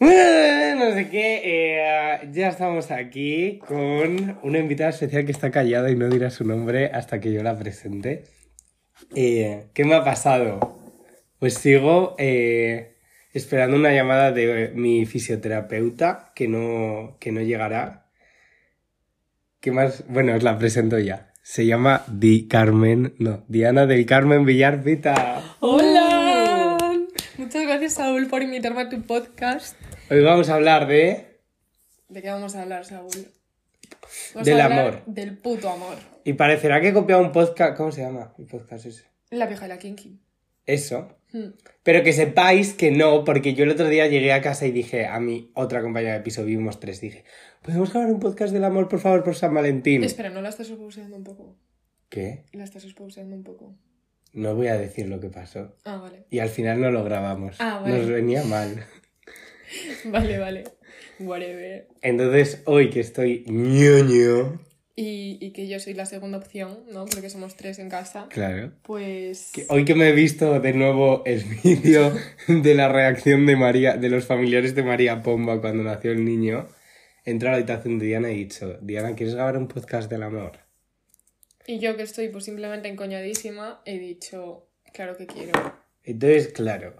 No sé qué, eh, ya estamos aquí con una invitada especial que está callada y no dirá su nombre hasta que yo la presente. Eh, ¿Qué me ha pasado? Pues sigo eh, esperando una llamada de mi fisioterapeuta que no, que no llegará. ¿Qué más? Bueno, os la presento ya. Se llama Di Carmen, no, Diana del Carmen Villar Pita. ¡Hola! Muchas gracias, Saúl, por invitarme a tu podcast. Hoy vamos a hablar de... ¿De qué vamos a hablar, Saúl? Vamos Del a hablar amor. Del puto amor. Y parecerá que he copiado un podcast... ¿Cómo se llama el podcast ese? La vieja y la kinky. Eso. Hmm. Pero que sepáis que no, porque yo el otro día llegué a casa y dije a mi otra compañera de piso, vimos tres, dije, ¿podemos grabar un podcast del amor, por favor, por San Valentín? Espera, ¿no la estás exposeando un poco? ¿Qué? La estás exposeando un poco. No voy a decir lo que pasó. Ah, vale. Y al final no lo grabamos. Ah, vale. Nos venía mal. Vale, vale. Whatever. Entonces, hoy que estoy ñoño, Y, y que yo soy la segunda opción, ¿no? Porque somos tres en casa. claro. Pues... que hoy que me he visto de nuevo el vídeo de la reacción de María, de los familiares de María Pomba cuando nació el niño, entré a la habitación de Diana y he dicho, Diana, ¿quieres grabar un podcast del amor? Y yo que estoy pues simplemente encoñadísima, he dicho, claro que quiero. Entonces, claro,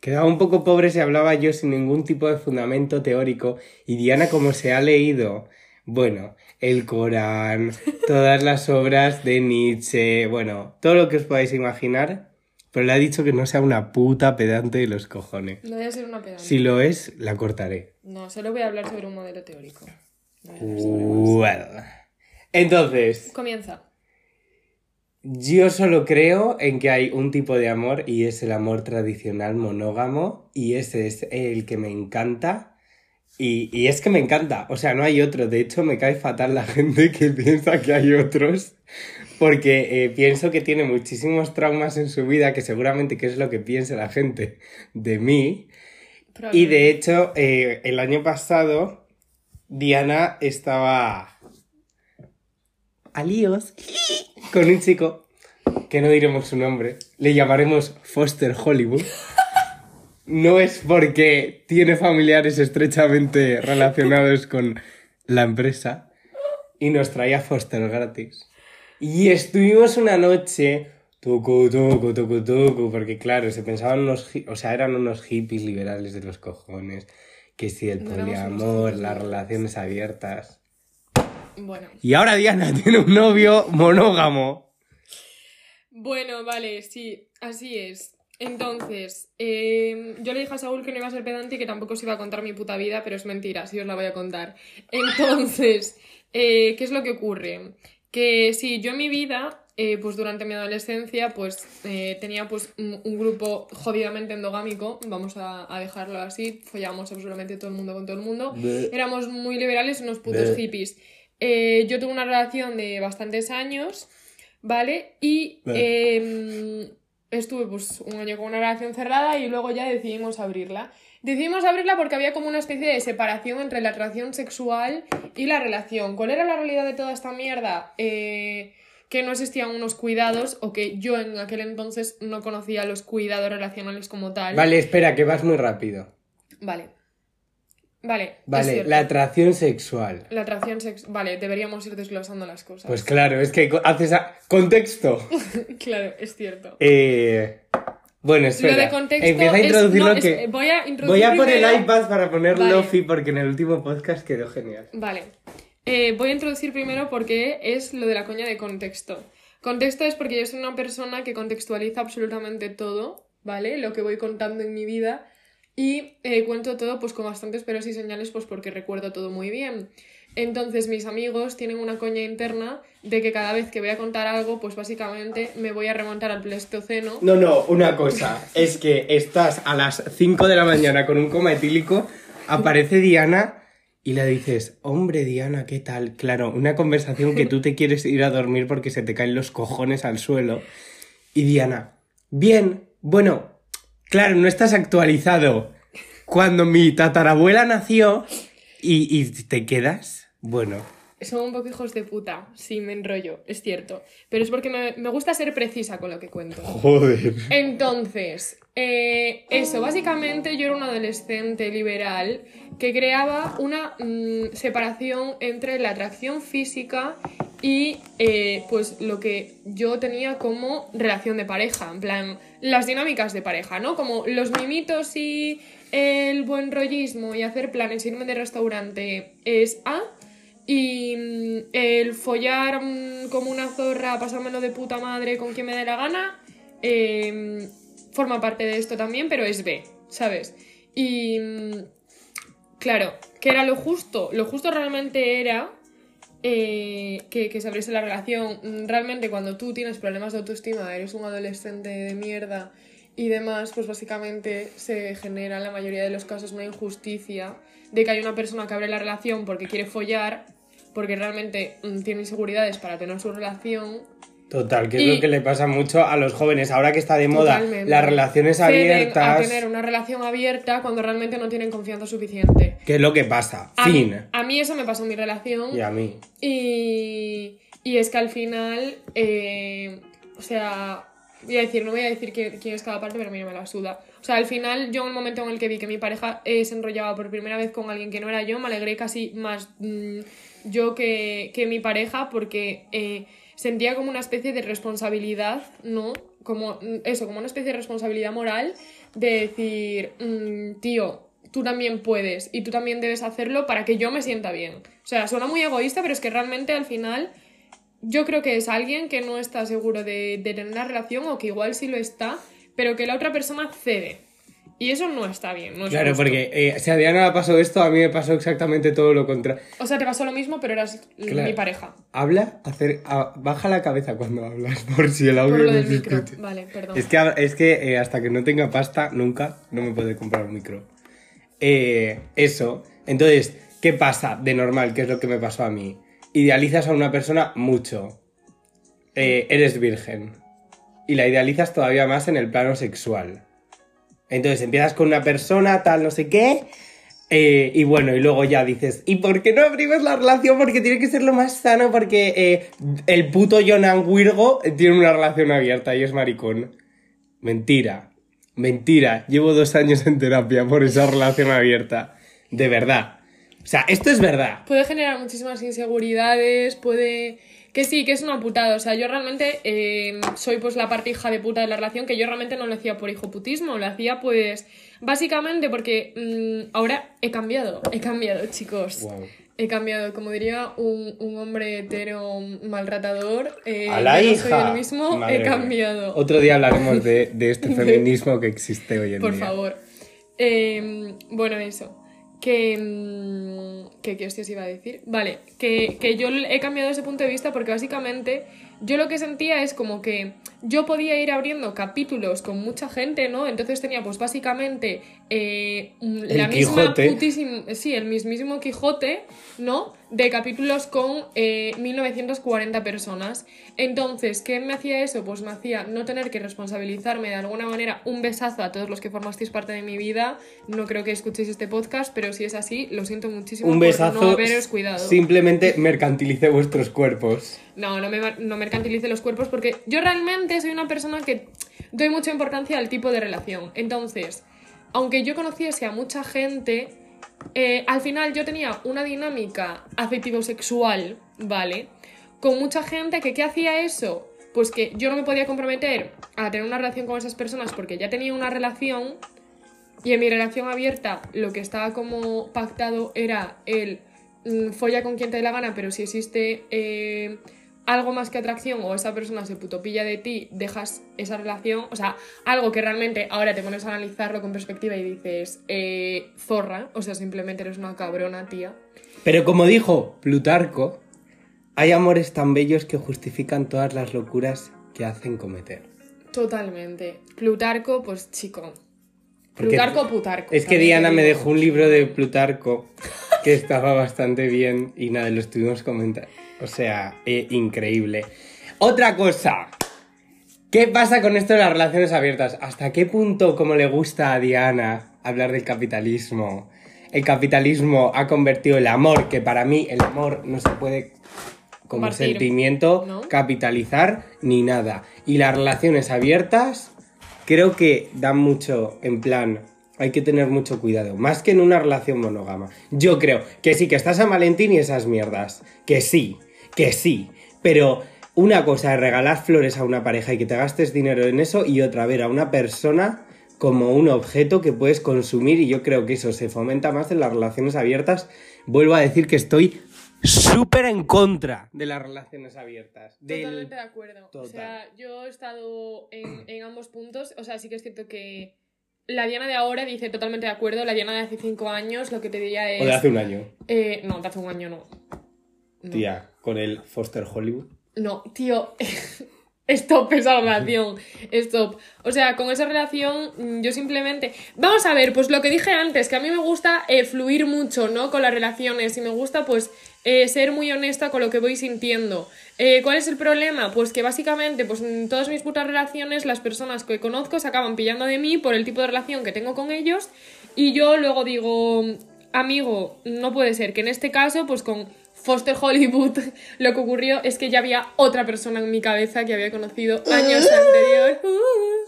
quedaba un poco pobre si hablaba yo sin ningún tipo de fundamento teórico y Diana como se ha leído, bueno, el Corán, todas las obras de Nietzsche, bueno, todo lo que os podáis imaginar, pero le ha dicho que no sea una puta pedante de los cojones. No voy a ser una pedante. Si lo es, la cortaré. No, solo voy a hablar sobre un modelo teórico. No voy a hablar sobre más. Well. Entonces, Comienza. yo solo creo en que hay un tipo de amor y es el amor tradicional monógamo y ese es el que me encanta. Y, y es que me encanta, o sea, no hay otro. De hecho, me cae fatal la gente que piensa que hay otros, porque eh, pienso que tiene muchísimos traumas en su vida, que seguramente que es lo que piensa la gente de mí. Y de hecho, eh, el año pasado, Diana estaba a líos con un chico que no diremos su nombre, le llamaremos Foster Hollywood. No es porque tiene familiares estrechamente relacionados con la empresa y nos traía Foster gratis. Y estuvimos una noche tucu, tucu, tucu, tucu, porque claro, se pensaban unos, o sea, eran unos hippies liberales de los cojones, que si el poliamor, las relaciones abiertas. Bueno. Y ahora Diana tiene un novio monógamo. Bueno, vale, sí, así es. Entonces, eh, yo le dije a Saúl que no iba a ser pedante y que tampoco os iba a contar mi puta vida, pero es mentira, sí os la voy a contar. Entonces, eh, ¿qué es lo que ocurre? Que sí, yo en mi vida, eh, pues durante mi adolescencia, pues eh, tenía pues un, un grupo jodidamente endogámico, vamos a, a dejarlo así, follábamos absolutamente todo el mundo con todo el mundo. Éramos muy liberales, unos putos Bleh. hippies. Eh, yo tuve una relación de bastantes años, ¿vale? Y em, estuve pues un año con una relación cerrada y luego ya decidimos abrirla. Decidimos abrirla porque había como una especie de separación entre la atracción sexual y la relación. ¿Cuál era la realidad de toda esta mierda? Eh, que no existían unos cuidados o que yo en aquel entonces no conocía los cuidados relacionales como tal. Vale, espera, que vas muy rápido. Vale. Vale. es Vale, la atracción sexual. La atracción sexual. Vale, deberíamos ir desglosando las cosas. Pues claro, es que haces a... contexto. claro, es cierto. Eh, bueno, espera. Lo de contexto Empieza a es- introducir no, lo es- que... voy a introducir Voy a por el primero- iPad para poner Vale. Lofi porque en el último podcast quedó genial. Vale. Eh, voy a introducir primero porque es lo de la coña de contexto. Contexto es porque yo soy una persona que contextualiza absolutamente todo, ¿vale? Lo que voy contando en mi vida y eh, cuento todo pues con bastantes peros y señales pues porque recuerdo todo muy bien. Entonces mis amigos tienen una coña interna de que cada vez que voy a contar algo pues básicamente me voy a remontar al Pleistoceno. No, no, una cosa. Es que estás a las 5 de la mañana con un coma etílico, aparece Diana y le dices, hombre Diana, ¿qué tal? Claro, una conversación que tú te quieres ir a dormir porque se te caen los cojones al suelo. Y Diana, bien, bueno, claro, no estás actualizado. Cuando mi tatarabuela nació y, y te quedas, bueno, son un poco hijos de puta, sí, me enrollo, es cierto. Pero es porque me, me gusta ser precisa con lo que cuento. Joder. Entonces, eh, eso, básicamente yo era un adolescente liberal que creaba una mm, separación entre la atracción física y eh, pues lo que yo tenía como relación de pareja, en plan, las dinámicas de pareja, ¿no? Como los mimitos y el buen rollismo y hacer planes, irme de restaurante es A. Y mm, el follar mm, como una zorra, pasármelo de puta madre con quien me dé la gana, eh, forma parte de esto también, pero es B, ¿sabes? Y mm, claro, ¿qué era lo justo? Lo justo realmente era eh, que, que se abriese la relación. Mm, Realmente cuando tú tienes problemas de autoestima, eres un adolescente de mierda y demás, pues básicamente se genera en la mayoría de los casos una injusticia de que hay una persona que abre la relación porque quiere follar, porque realmente mm, tiene inseguridades para tener su relación. Total, que es lo que le pasa mucho a los jóvenes. Ahora que está de moda las relaciones abiertas. a tener una relación abierta cuando realmente no tienen confianza suficiente. ¿Qué es lo que pasa? A, fin. a mí eso me pasó en mi relación. Y a mí. Y, y es que al final, eh, o sea, voy a decir, no voy a decir quién, quién es cada parte, pero a mí no me la suda. O sea, al final, yo en el momento en el que vi que mi pareja eh, se enrollaba por primera vez con alguien que no era yo, me alegré casi más mm, yo que, que mi pareja porque eh, sentía como una especie de responsabilidad, ¿no? Como eso, como una especie de responsabilidad moral de decir, mm, tío, tú también puedes y tú también debes hacerlo para que yo me sienta bien. O sea, suena muy egoísta, pero es que realmente al final yo creo que es alguien que no está seguro de, de tener una relación o que igual sí lo está, pero que la otra persona cede. Y eso no está bien. No es Claro, justo. porque eh, si a Diana le pasó esto, a mí me pasó exactamente todo lo contrario. O sea, te pasó lo mismo, pero eras Claro. mi pareja. Habla, hacer, a- baja la cabeza cuando hablas, por si el audio Por lo no del se micro. escucha. Vale, perdón. Es que, es que eh, hasta que no tenga pasta, nunca, no me puede comprar un micro. Eh, eso. Entonces, ¿qué pasa de normal? ¿Qué es lo que me pasó a mí? Idealizas a una persona mucho. Eh, eres virgen. Y la idealizas todavía más en el plano sexual. Entonces empiezas con una persona, tal, no sé qué. eh, y bueno, y luego ya dices, ¿y por qué no abrimos la relación? Porque tiene que ser lo más sano, porque eh, el puto Jonan Wirgo tiene una relación abierta y es maricón. Mentira, mentira. Llevo dos años en terapia por esa relación abierta. De verdad. O sea, esto es verdad. Puede generar muchísimas inseguridades, puede... Que sí, que es una putada. O sea, yo realmente eh, soy pues la parte hija de puta de la relación, que yo realmente no lo hacía por hijoputismo, lo hacía pues básicamente porque mm, ahora he cambiado, he cambiado, chicos. Wow. He cambiado, como diría un, un hombre hetero maltratador, eh, A la no hija. soy el mismo, Madre he mía. cambiado. Otro día hablaremos de, de este feminismo que existe hoy en Por día. favor. Eh, bueno, eso. Que, mm, que, que hostia os iba a decir. Vale, que, que yo he cambiado ese punto de vista porque básicamente yo lo que sentía es como que yo podía ir abriendo capítulos con mucha gente, ¿no? Entonces tenía pues básicamente eh, El la misma Quijote. putísima, sí, el mismísimo Quijote, ¿no? De capítulos con eh, 1940 personas. Entonces, ¿qué me hacía eso? Pues me hacía no tener que responsabilizarme de alguna manera. Un besazo a todos los que formasteis parte de mi vida. No creo que escuchéis este podcast, pero si es así, lo siento muchísimo Un por besazo. no haberos cuidado. Simplemente mercantilice vuestros cuerpos. No, no, me, no mercantilice los cuerpos porque yo realmente soy una persona que doy mucha importancia al tipo de relación. Entonces, aunque yo conociese a mucha gente, eh, al final yo tenía una dinámica afectivo-sexual, ¿vale? Con mucha gente que ¿qué hacía eso? Pues que yo no me podía comprometer a tener una relación con esas personas porque ya tenía una relación y en mi relación abierta lo que estaba como pactado era el mm, folla con quien te dé la gana, pero si existe eh, algo más que atracción o esa persona se putopilla de ti, dejas esa relación, o sea, algo que realmente ahora te pones a analizarlo con perspectiva y dices, eh, zorra, o sea, simplemente eres una cabrona, tía. Pero como dijo Plutarco, hay amores tan bellos que justifican todas las locuras que hacen cometer. Totalmente. Plutarco, pues chico. Plutarco, Plutarco. Es que Diana me dejó un libro de Plutarco que estaba bastante bien y nada, lo estuvimos comentando. O sea, eh, increíble. Otra cosa. ¿Qué pasa con esto de las relaciones abiertas? ¿Hasta qué punto, como le gusta a Diana, hablar del capitalismo? el capitalismo ha convertido el amor, que para mí el amor no se puede como Compartir, sentimiento ¿no? capitalizar ni nada. Y las relaciones abiertas creo que dan mucho en plan... Hay que tener mucho cuidado, más que en una relación monógama. Yo creo que sí, que estás San Valentín y esas mierdas. Que sí, que sí. Pero una cosa es regalar flores a una pareja y que te gastes dinero en eso y otra ver a una persona como un objeto que puedes consumir y yo creo que eso se fomenta más en las relaciones abiertas. Vuelvo a decir que estoy súper en contra de las relaciones abiertas. Del- Totalmente de acuerdo. O Total. sea, yo he estado en, en ambos puntos. O sea, sí que es cierto que la Diana de ahora dice totalmente de acuerdo. La Diana de hace cinco años lo que te diría es. O de hace un año. eh, no, de hace un año no. No. Tía, con el Foster Hollywood. No, tío. Stop esa relación. Stop. O sea, con esa relación mm, yo simplemente... Vamos a ver, pues lo que dije antes, que a mí me gusta eh, fluir mucho, ¿no? Con las relaciones y me gusta pues eh, ser muy honesta con lo que voy sintiendo. Eh, ¿Cuál es el problema? Pues que básicamente pues en todas mis putas relaciones las personas que conozco se acaban pillando de mí por el tipo de relación que tengo con ellos y yo luego digo, amigo, no puede ser que en este caso pues con Foster Hollywood lo que ocurrió es que ya había otra persona en mi cabeza que había conocido años anterior.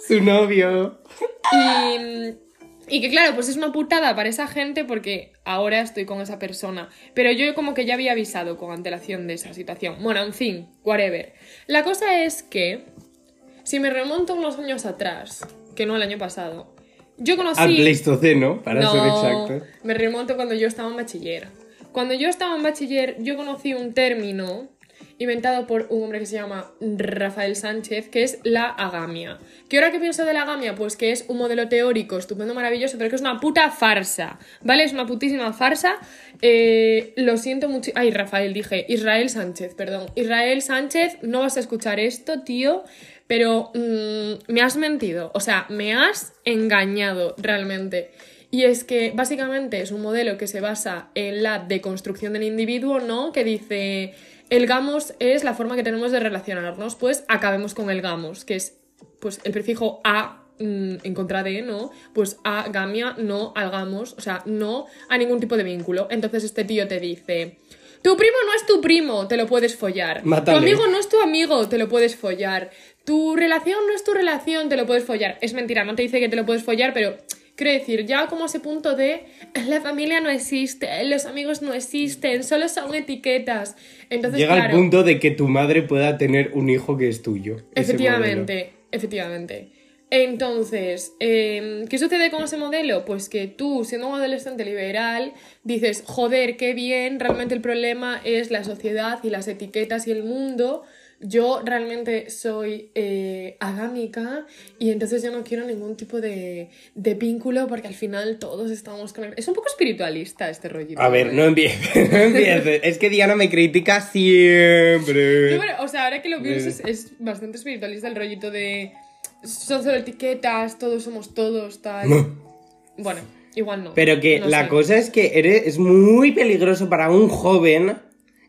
Su novio. Y, y que claro, pues es una putada para esa gente porque ahora estoy con esa persona. Pero yo como que ya había avisado con antelación de esa situación. Bueno, en fin, whatever. La cosa es que, si me remonto unos años atrás, que no el año pasado, yo conocí... Al Pleistoceno, para no, ser exacto. Me remonto cuando yo estaba en bachiller. Cuando yo estaba en bachiller, yo conocí un término inventado por un hombre que se llama Rafael Sánchez, que es la agamia. ¿Qué hora que pienso de la agamia? Pues que es un modelo teórico estupendo, maravilloso, pero que es una puta farsa, ¿vale? Es una putísima farsa. Eh, lo siento mucho. Ay, Rafael, dije. Israel Sánchez, perdón. Israel Sánchez, no vas a escuchar esto, tío, pero mm, me has mentido. O sea, me has engañado realmente. Y es que básicamente es un modelo que se basa en la deconstrucción del individuo, ¿no? Que dice, el gamos es la forma que tenemos de relacionarnos, pues acabemos con el gamos, que es pues el prefijo a mm, en contra de, ¿no? Pues a gamia, no al gamos, o sea, no a ningún tipo de vínculo. Entonces este tío te dice, tu primo no es tu primo, te lo puedes follar. Mátale. Tu amigo no es tu amigo, te lo puedes follar. Tu relación no es tu relación, te lo puedes follar. Es mentira, no te dice que te lo puedes follar, pero quiero decir, ya como ese punto de la familia no existe, los amigos no existen, solo son etiquetas. Entonces, Llega claro, el punto de que tu madre pueda tener un hijo que es tuyo. Efectivamente, efectivamente. Entonces, eh, ¿qué sucede con ese modelo? Pues que tú, siendo un adolescente liberal, dices, joder, qué bien, realmente el problema es la sociedad y las etiquetas y el mundo. Yo realmente soy eh, agámica y entonces yo no quiero ningún tipo de, de vínculo porque al final todos estamos con... Es un poco espiritualista este rollito. A ver, ¿eh? no empieces, no empieces. Es que Diana me critica siempre. Yo, bueno, o sea, ahora que lo pienso, es, es bastante espiritualista el rollito de. Son solo etiquetas, todos somos todos, tal. bueno, igual no. Pero que no la sé. cosa es que eres, es muy peligroso para un joven,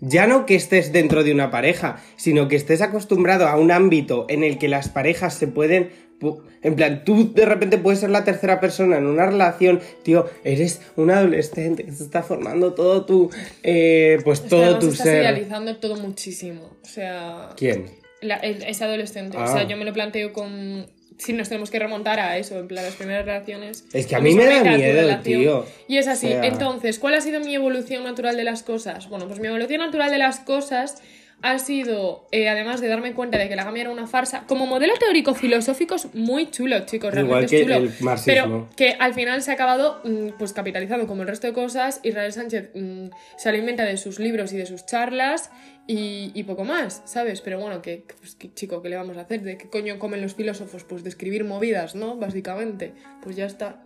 ya no que estés dentro de una pareja, sino que estés acostumbrado a un ámbito en el que las parejas se pueden... pu- En plan, tú de repente puedes ser la tercera persona en una relación, tío, eres un adolescente que se está formando todo tu... eh, pues Es todo además tu estás ser. idealizando todo muchísimo. O sea. ¿Quién? la- ese adolescente. Ah. O sea, yo me lo planteo con. Si nos tenemos que remontar a eso, en plan, las primeras relaciones. Es que a mí me da miedo, tío. Y es así. O sea- Entonces, ¿cuál ha sido mi evolución natural de las cosas? Bueno, pues mi evolución natural de las cosas ha sido, eh, además de darme cuenta de que la gamia era una farsa, como modelo teórico filosófico es muy chulo, chicos, realmente Igual es que chulo. el marxismo. Pero que al final se ha acabado mm, pues capitalizando como el resto de cosas. Israel Sánchez mm, se alimenta de sus libros y de sus charlas y, poco más, ¿sabes? Pero bueno, pues, que, chico, ¿qué le vamos a hacer? ¿De qué coño comen los filósofos? Pues de escribir movidas, ¿no? Básicamente. Pues ya está.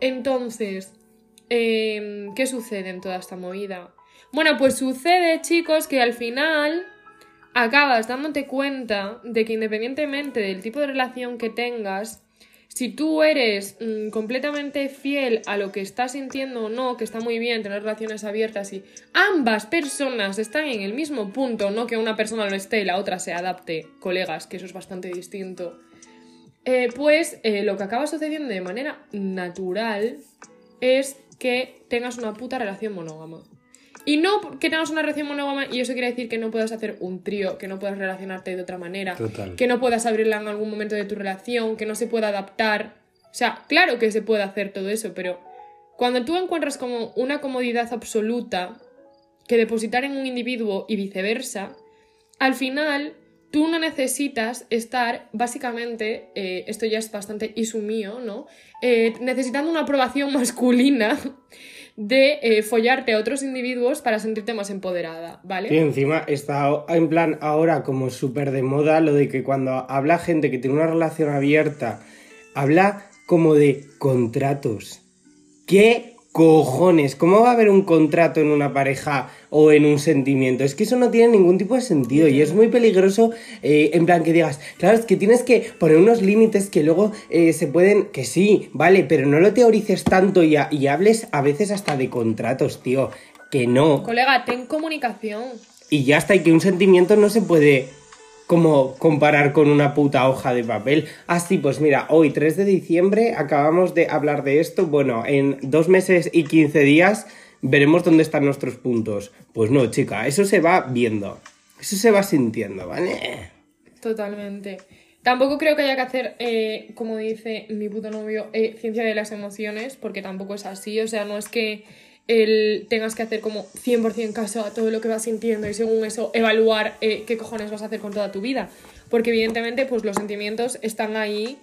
Entonces, em, ¿qué sucede en toda esta movida? Bueno, pues sucede, chicos, que al final acabas dándote cuenta de que independientemente del tipo de relación que tengas, si tú eres mm, completamente fiel a lo que estás sintiendo o no, que está muy bien tener relaciones abiertas y ambas personas están en el mismo punto, no que una persona lo esté y la otra se adapte, colegas, que eso es bastante distinto, eh, pues eh, lo que acaba sucediendo de manera natural es que tengas una puta relación monógama. Y no que tengas una relación monógama y eso quiere decir que no puedas hacer un trío, que no puedas relacionarte de otra manera, Total. que no puedas abrirla en algún momento de tu relación, que no se pueda adaptar. O sea, claro que se puede hacer todo eso, pero cuando tú encuentras como una comodidad absoluta que depositar en un individuo y viceversa, al final tú no necesitas estar, básicamente, eh, esto ya es bastante isu mío, ¿no? Eh, necesitando una aprobación masculina de eh, follarte a otros individuos para sentirte más empoderada, ¿vale? Y encima está en plan ahora como súper de moda lo de que cuando habla gente que tiene una relación abierta, habla como de contratos. ¿Qué cojones? ¿Cómo va a haber un contrato en una pareja o en un sentimiento? Es que eso no tiene ningún tipo de sentido y es muy peligroso eh, en plan que digas, claro, es que tienes que poner unos límites que luego eh, se pueden, que sí, vale, pero no lo teorices tanto y, y hables a veces hasta de contratos, tío. Que no. Colega, ten comunicación. Y ya está, y que un sentimiento no se puede como comparar con una puta hoja de papel. Así, pues mira, hoy 3 de diciembre acabamos de hablar de esto. Bueno, en dos meses y 15 días veremos dónde están nuestros puntos. Pues no, chica, eso se va viendo. Eso se va sintiendo, ¿vale? Totalmente. Tampoco creo que haya que hacer, eh, como dice mi puto novio, eh, ciencia de las emociones, porque tampoco es así. O sea, no es que el, tengas que hacer como 100% caso a todo lo que vas sintiendo y según eso evaluar eh, qué cojones vas a hacer con toda tu vida. Porque evidentemente pues los sentimientos están ahí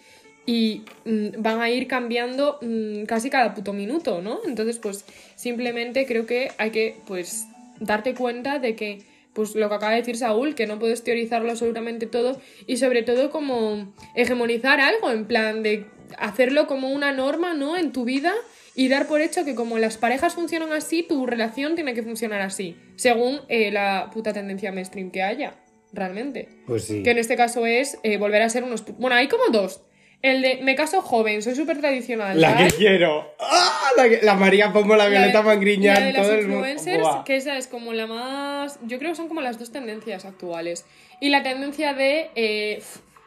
y mm, van a ir cambiando mm, casi cada puto minuto, ¿no? Entonces pues simplemente creo que hay que pues darte cuenta de que pues lo que acaba de decir Saúl, que no puedes teorizarlo absolutamente todo y sobre todo como hegemonizar algo, en plan de hacerlo como una norma, ¿no? En tu vida y dar por hecho que como las parejas funcionan así, tu relación tiene que funcionar así, según eh, la puta tendencia mainstream que haya, realmente. Pues sí. Que en este caso es eh, volver a ser unos... Bueno, hay como dos. El de me caso joven, soy súper tradicional. La que quiero. ¡Ah! La, que- la María Pombo, la, Violeta Mangriñán, la de las todo el mundo. influencers, que esa es como la más. Yo creo que son como las dos tendencias actuales. Y la tendencia de eh,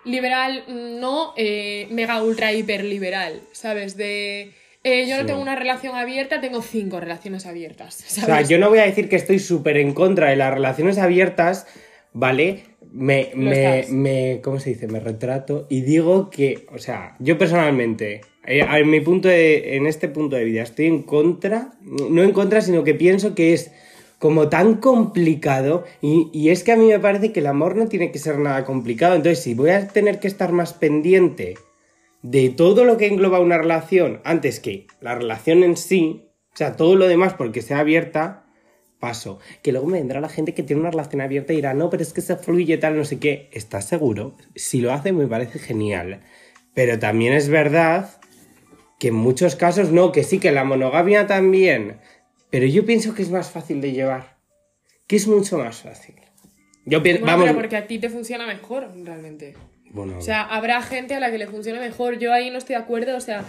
liberal, no eh, mega ultra hiper liberal, ¿sabes? De. Eh, yo no tengo una relación abierta, tengo cinco relaciones abiertas. O sea, yo no voy a decir que estoy súper en contra de las relaciones abiertas, ¿vale? Me, me, me, ¿cómo se dice? Me retrato y digo que, o sea, yo personalmente, eh, en mi punto de, en este punto de vida, estoy en contra, no en contra, sino que pienso que es como tan complicado y, y es que a mí me parece que el amor no tiene que ser nada complicado, entonces si voy a tener que estar más pendiente de todo lo que engloba una relación antes que la relación en sí, o sea, todo lo demás porque sea abierta, paso. Que luego me vendrá la gente que tiene una relación abierta y dirá, no, pero es que se fluye tal, no sé qué. ¿Estás seguro? Si lo hace me parece genial. Pero también es verdad que en muchos casos no, que sí, que la monogamia también. Pero yo pienso que es más fácil de llevar. Que es mucho más fácil. Yo pienso, Bueno, vamos... pero porque a ti te funciona mejor, realmente. Bueno, O sea, habrá gente a la que le funcione mejor. Yo ahí no estoy de acuerdo. O sea,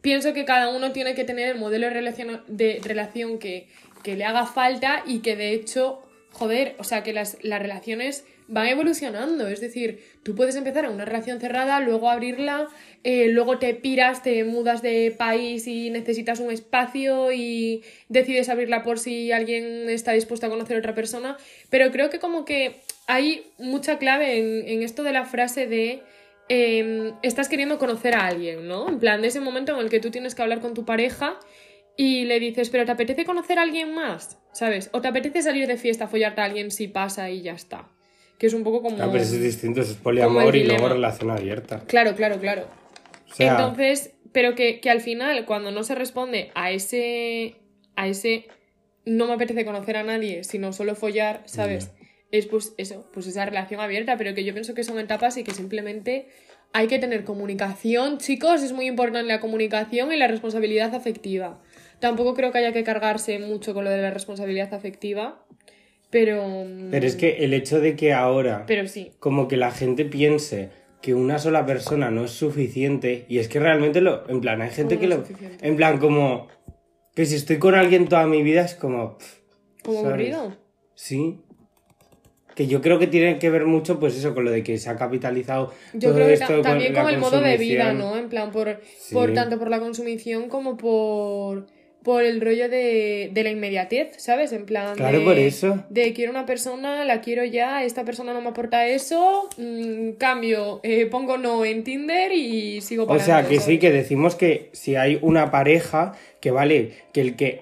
pienso que cada uno tiene que tener el modelo de relación, de relación que, que le haga falta y que de hecho, joder, o sea, que las, las relaciones van evolucionando. Es decir, tú puedes empezar en una relación cerrada, luego abrirla, eh, luego te piras, te mudas de país y necesitas un espacio y decides abrirla por si alguien está dispuesto a conocer a otra persona. Pero creo que como que hay mucha clave en, esto de la frase de eh, estás queriendo conocer a alguien, ¿no? En plan, de ese momento en el que tú tienes que hablar con tu pareja y le dices, pero ¿te apetece conocer a alguien más? ¿Sabes? O te apetece salir de fiesta, follarte a alguien si pasa y ya está. Que es un poco como... Ah, pero es distinto, es poliamor y luego relación abierta. Claro, claro, claro. O sea, Entonces, pero que, que al final, cuando no se responde a ese. a ese no me apetece conocer a nadie, sino solo follar, ¿sabes? Es pues eso, pues esa relación abierta, pero que yo pienso que son etapas y que simplemente hay que tener comunicación, chicos, es muy importante la comunicación y la responsabilidad afectiva. Tampoco creo que haya que cargarse mucho con lo de la responsabilidad afectiva, pero. Pero es que el hecho de que ahora Pero sí. como que la gente piense que una sola persona no es suficiente y es que realmente lo en plan hay gente ¿Cómo que no lo suficiente? en plan como que si estoy con alguien toda mi vida es como pff, Como ¿sabes? aburrido. sí Que yo creo que tiene que ver mucho, pues eso, con lo de que se ha capitalizado Yo todo creo que esto también con el modo de vida. ¿no? En plan, por, Sí. por tanto por la consumición como por, por el rollo de, de la inmediatez, ¿sabes? En plan. Claro, de, por eso. De quiero una persona, la quiero ya, esta persona no me aporta eso, mm, cambio, eh, pongo no en Tinder y sigo O para sea, adelante, que sí, ¿sabes? que decimos que si hay una pareja, que vale, que el que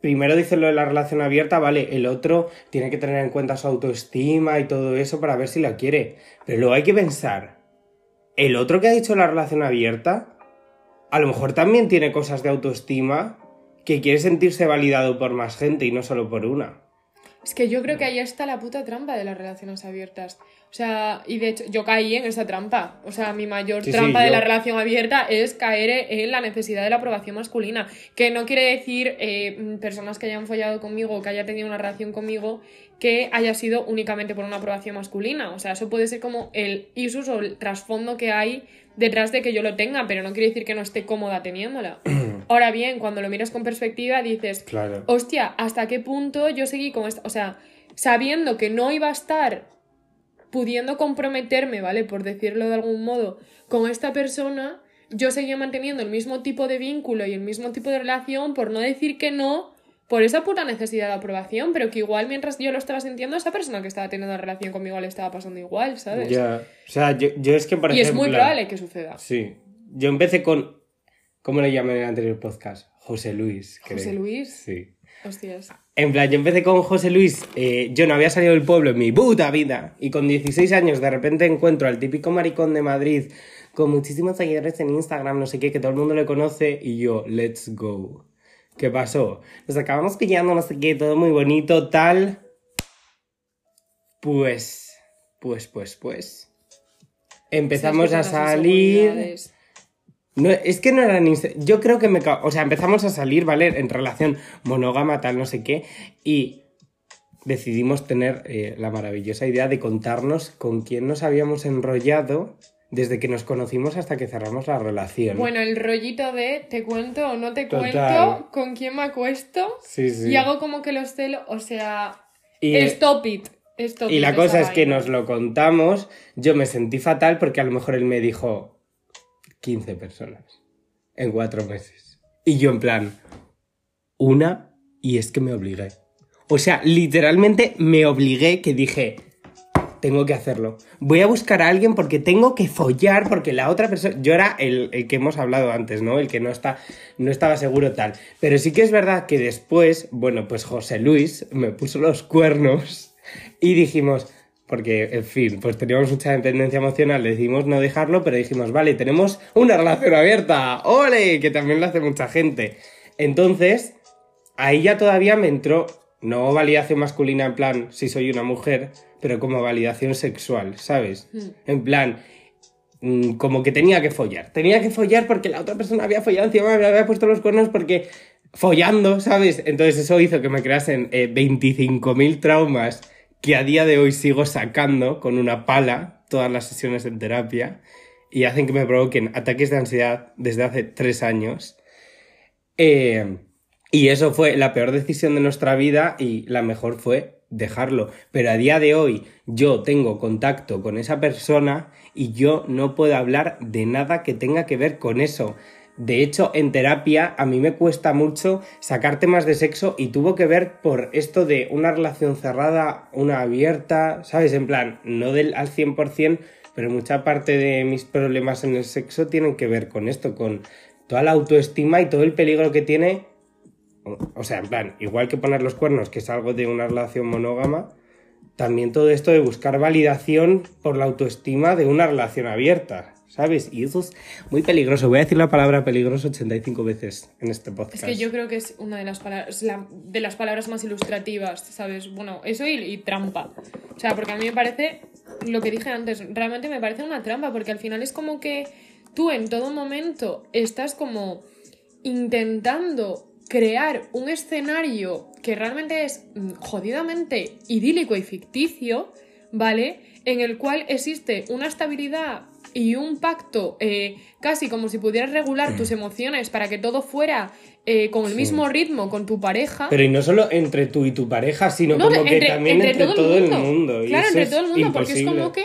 primero dice lo de la relación abierta, vale, el otro tiene que tener en cuenta su autoestima y todo eso para ver si la quiere. Pero luego hay que pensar, el otro que ha dicho la relación abierta, a lo mejor también tiene cosas de autoestima que quiere sentirse validado por más gente y no solo por una. Es que yo creo que ahí está la puta trampa de las relaciones abiertas. O sea, y de hecho, yo caí en esa trampa. O sea, mi mayor Sí, sí, trampa de yo- la relación abierta es caer en la necesidad de la aprobación masculina. Que no quiere decir eh, personas que hayan follado conmigo o que haya tenido una relación conmigo que haya sido únicamente por una aprobación masculina. O sea, eso puede ser como el isus o el trasfondo que hay detrás de que yo lo tenga, pero no quiere decir que no esté cómoda teniéndola. Ahora bien, cuando lo miras con perspectiva, dices, Claro. hostia, ¿hasta qué punto yo seguí con esta? O sea, sabiendo que no iba a estar pudiendo comprometerme, ¿vale? Por decirlo de algún modo, con esta persona, yo seguía manteniendo el mismo tipo de vínculo y el mismo tipo de relación, por no decir que no, por esa puta necesidad de aprobación, pero que igual mientras yo lo estaba sintiendo, esa persona que estaba teniendo la relación conmigo le estaba pasando igual, ¿sabes? Ya. O sea, yo, yo es que, por y es ejemplo... muy probable que suceda. Sí. Yo empecé con. ¿Cómo le llamé en el anterior podcast? José Luis. creo. José Luis. Sí. Hostias. En plan, yo empecé con José Luis. eh, yo no había salido del pueblo en mi puta vida. Y con 16 años, de repente encuentro al típico maricón de Madrid con muchísimos seguidores en Instagram, no sé qué, que todo el mundo le conoce. Y yo, let's go. ¿Qué pasó? Nos acabamos pillando, no sé qué, todo muy bonito, tal. Pues. Pues, pues, pues. Empezamos a salir. No, es que no eran. Yo creo que me. O sea, empezamos a salir, ¿vale? En relación monógama, tal, no sé qué. Y decidimos tener eh, la maravillosa idea de contarnos con quién nos habíamos enrollado desde que nos conocimos hasta que cerramos la relación. Bueno, el rollito de te cuento o no te Total. cuento, con quién me acuesto sí, sí. y hago como que los celo, o sea, Y, stop it. stop y it, la cosa es que nos lo contamos. Yo me sentí fatal porque a lo mejor él me dijo 15 personas en cuatro meses. Y yo, en plan, una, y es que me obligué. O sea, literalmente me obligué que dije, tengo que hacerlo. Voy a buscar a alguien porque tengo que follar, porque la otra persona. Yo era el, el que hemos hablado antes, ¿no? El que no, está, no estaba seguro tal. Pero sí que es verdad que después, bueno, pues José Luis me puso los cuernos y dijimos. Porque, en fin, pues teníamos mucha dependencia emocional, decidimos no dejarlo, pero dijimos, vale, tenemos una relación abierta, ¡ole! Que también lo hace mucha gente. Entonces, ahí ya todavía me entró, no validación masculina en plan si soy una mujer, pero como validación sexual, ¿sabes? Hmm. En plan, mm, como que tenía que follar. Tenía que follar porque la otra persona había follado encima, me había puesto los cuernos porque follando, ¿sabes? Entonces eso hizo que me creasen eh, 25.000 traumas que a día de hoy sigo sacando con una pala todas las sesiones en terapia y hacen que me provoquen ataques de ansiedad desde hace tres años. Eh, y eso fue la peor decisión de nuestra vida y la mejor fue dejarlo. Pero a día de hoy yo tengo contacto con esa persona y yo no puedo hablar de nada que tenga que ver con eso. De hecho, en terapia a mí me cuesta mucho sacar temas de sexo y tuvo que ver por esto de una relación cerrada, una abierta, ¿sabes? En plan, no del al 100%, pero mucha parte de mis problemas en el sexo tienen que ver con esto, con toda la autoestima y todo el peligro que tiene o sea, en plan, igual que poner los cuernos, que es algo de una relación monógama, también todo esto de buscar validación por la autoestima de una relación abierta, ¿sabes? Y eso es muy peligroso. Voy a decir la palabra peligroso 85 veces en este podcast. Es que yo creo que es una de las palabras, la- de las palabras más ilustrativas, ¿sabes? Bueno, eso y, y trampa. O sea, porque a mí me parece, lo que dije antes, realmente me parece una trampa, porque al final es como que tú en todo momento estás como intentando crear un escenario que realmente es mm, jodidamente idílico y ficticio, ¿vale? En el cual existe una estabilidad y un pacto eh, casi como si pudieras regular tus emociones para que todo fuera eh, con el Sí. mismo ritmo con tu pareja. Pero y no solo entre tú y tu pareja, sino No, como que también entre, todo, el mundo. Claro, entre todo el mundo, porque es como que